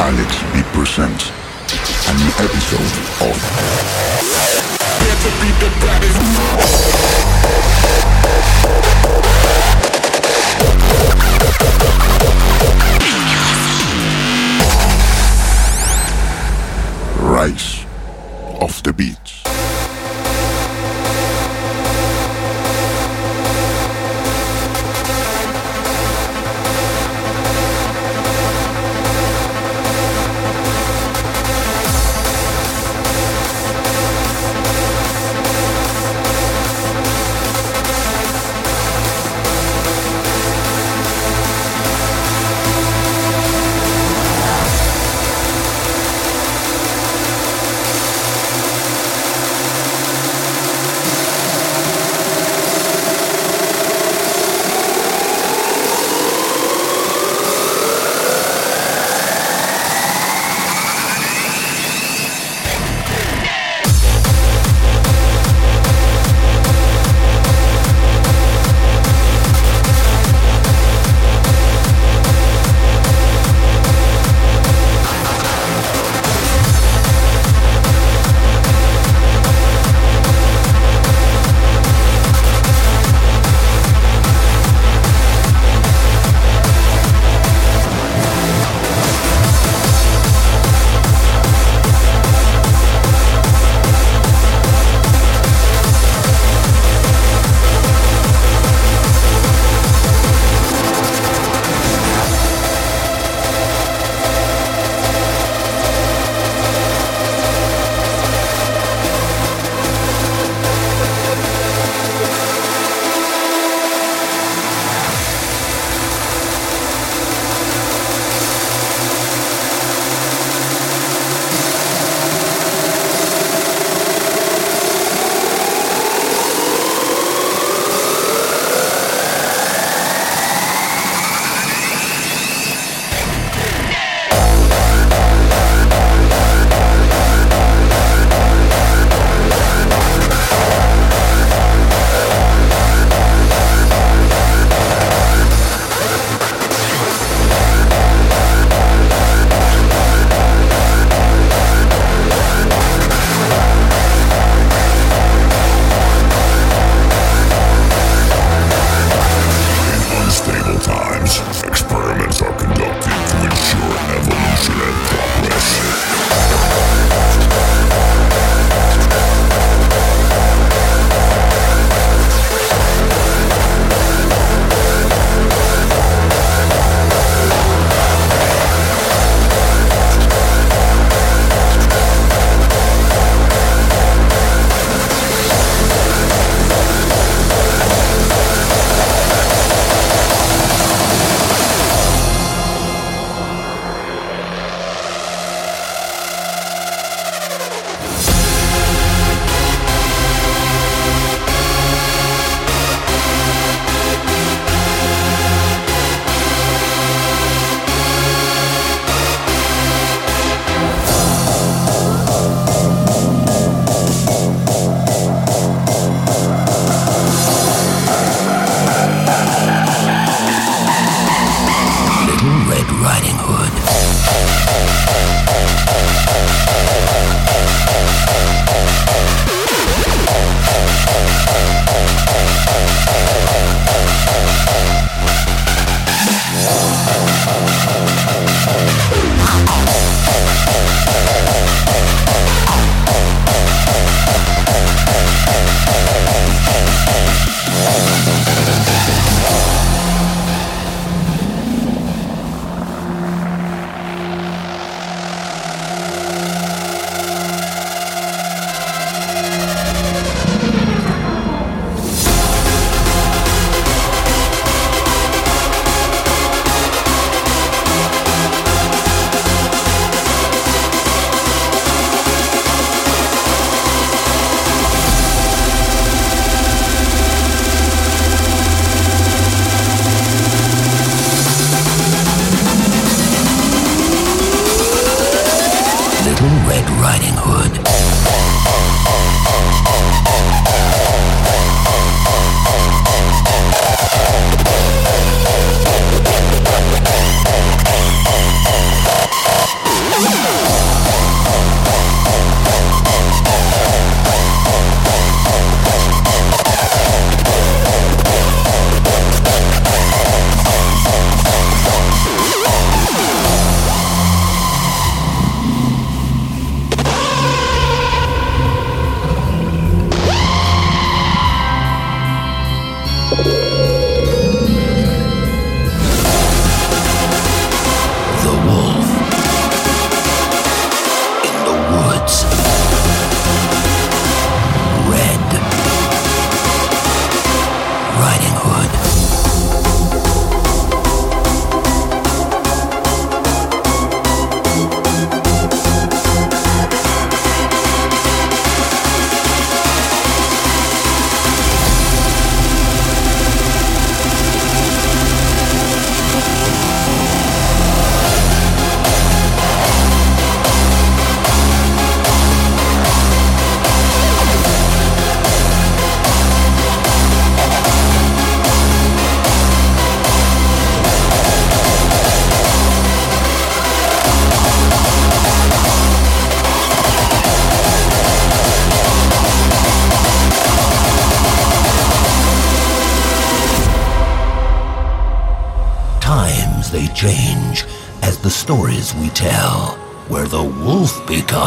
Alex B presents a new episode of beat. Rise of the Beatz.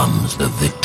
Becomes the victim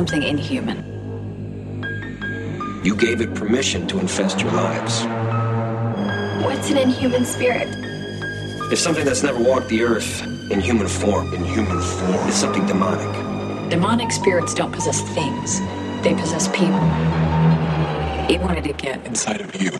something inhuman. You gave it permission to infest your lives. What's an inhuman spirit? It's something that's never walked the earth in human form. In human form. It's something demonic. Demonic spirits don't possess things, they possess people. It wanted to get inside of you.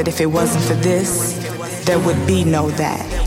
That if it wasn't for this, there would be no that.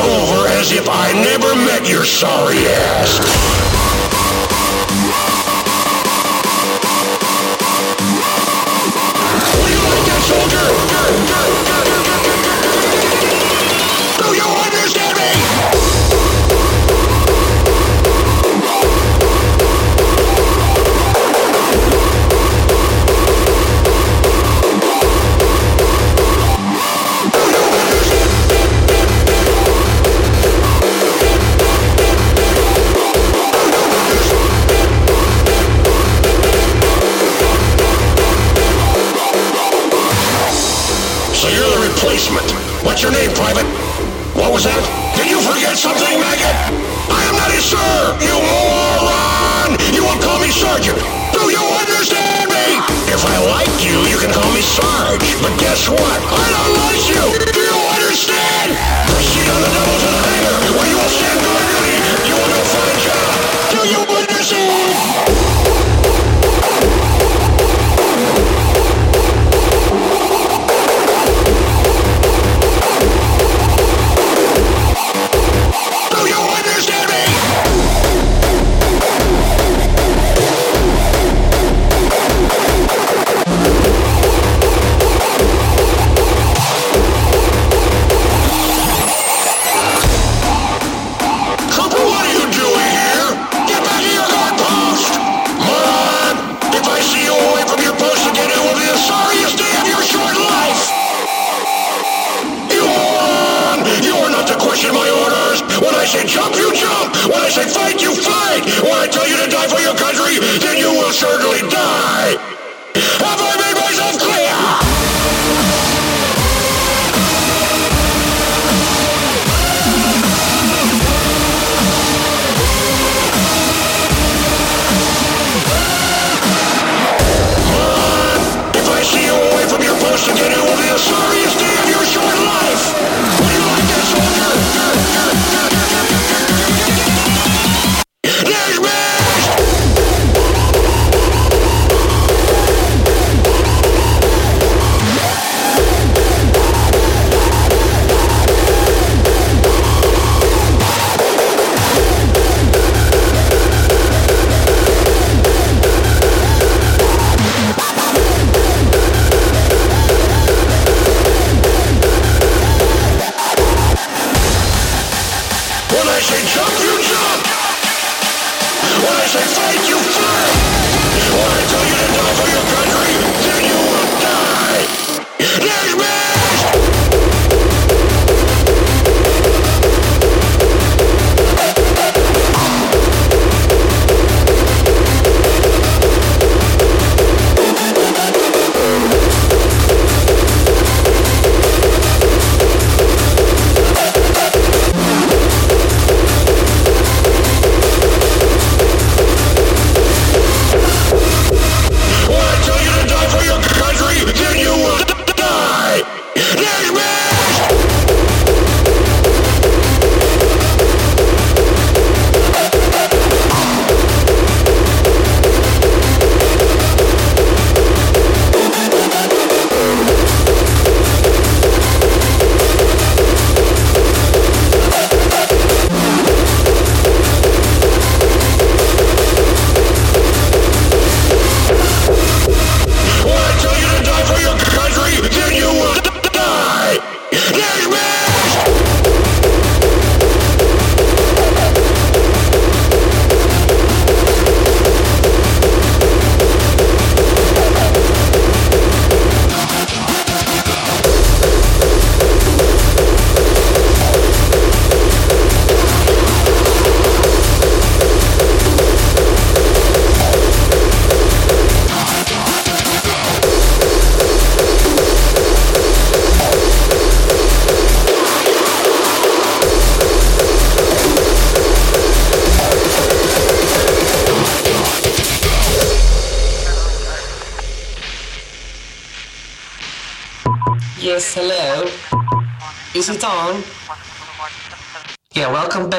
over as if I never met your sorry ass.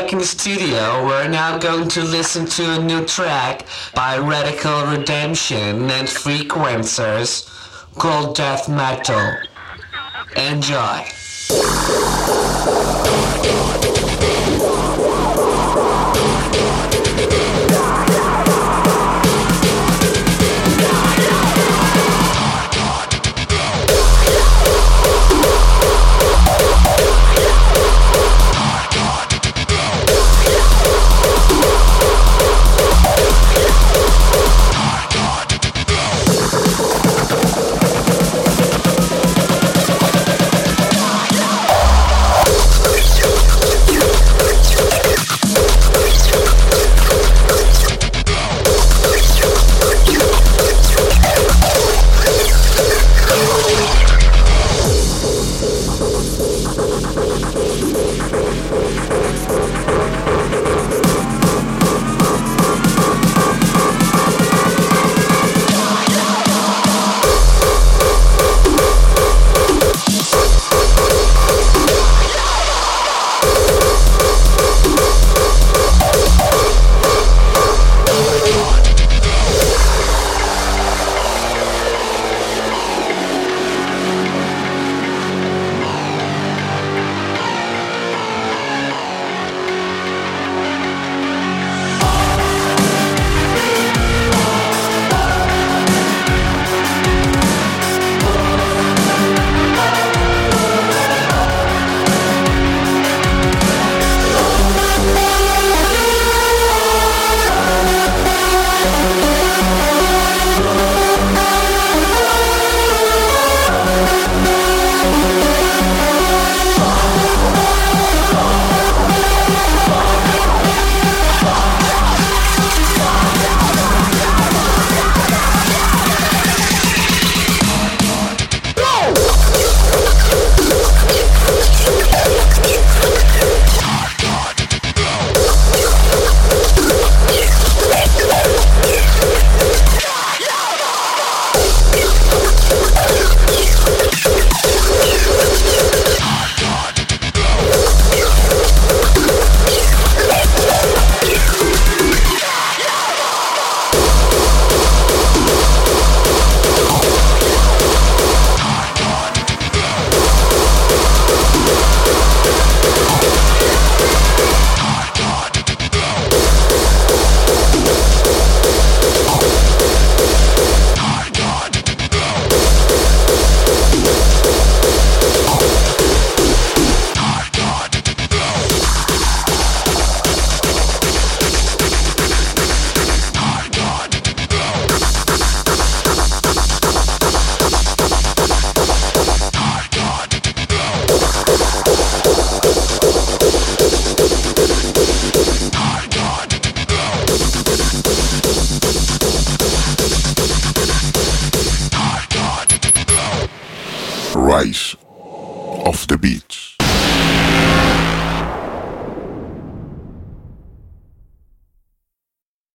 back in the studio. We're now going to listen to a new track by Radical Redemption and Frequencerz called Death Metal. Enjoy.